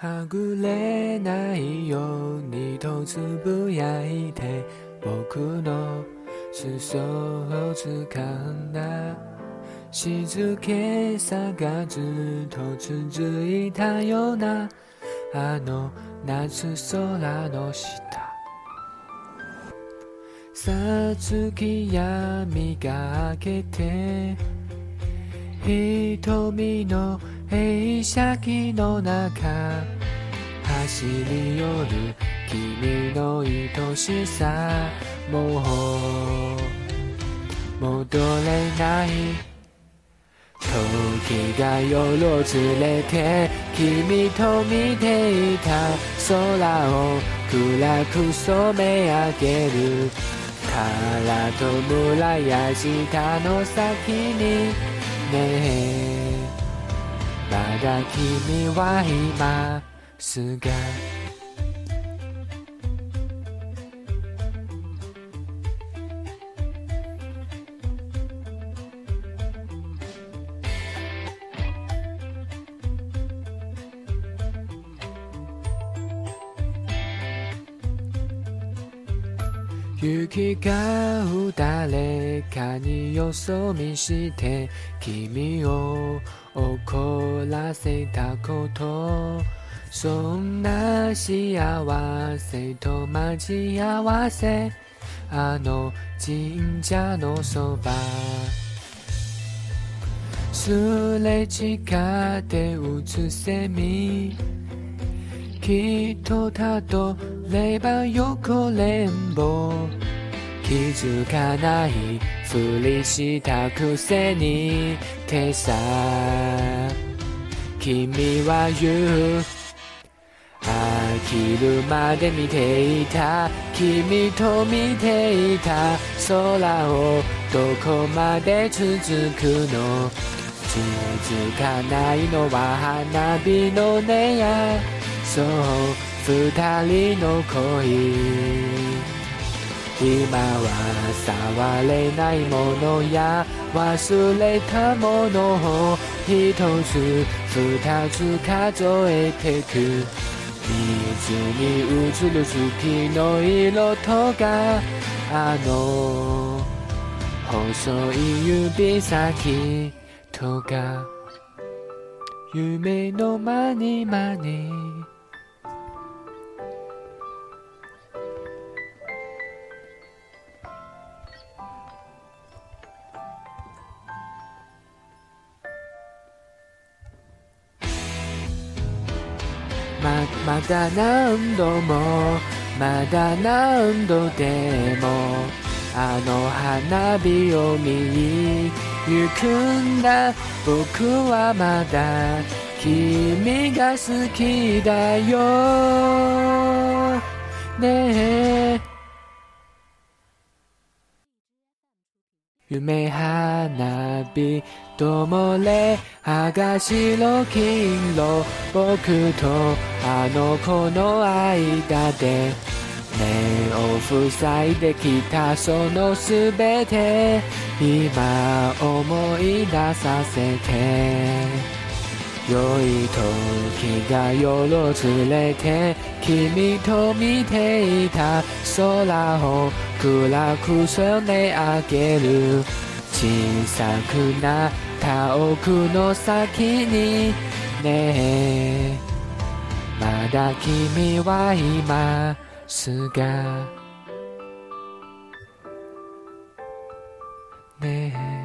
はぐれないようにとつぶやいて僕の裾を掴んだ。静けさがずっと続いたようなあの夏空の下。さつき闇が明けて瞳の映写機の中走り寄る君の愛しさもう戻れない？時が夜を連れて君と見ていた空を暗く染め上げる。空と村や下の先にねえ。だ君は今すが雪が誰かによそ見して君を怒らせたこと。そんな幸せと待ち合わせあの神社のそば。すれ違って打つセミきっとたどれば横連棒気づかない。ふりしたくせに。てさ。君は言う。飽きるまで見ていた。君と見ていた。空をどこまで続くの。続かないのは花火の音や。そう。二人の恋今は触れないものや忘れたものを一つ二つ数えてく水に映る月の色とかあの細い指先とか夢のまにまにままだ何度もまだ何度でもあの花火を見に行くんだ。僕はまだ君が好きだよ。ねえ。夢花火ともれ赤白金色僕とあの子の間で。目を塞いできたそのすべて今思い出させて。良い時が夜を連れて君と見ていた空を暗く染め上げる小さくなった奥の先にねえ。まだ君はいますが。ねえ。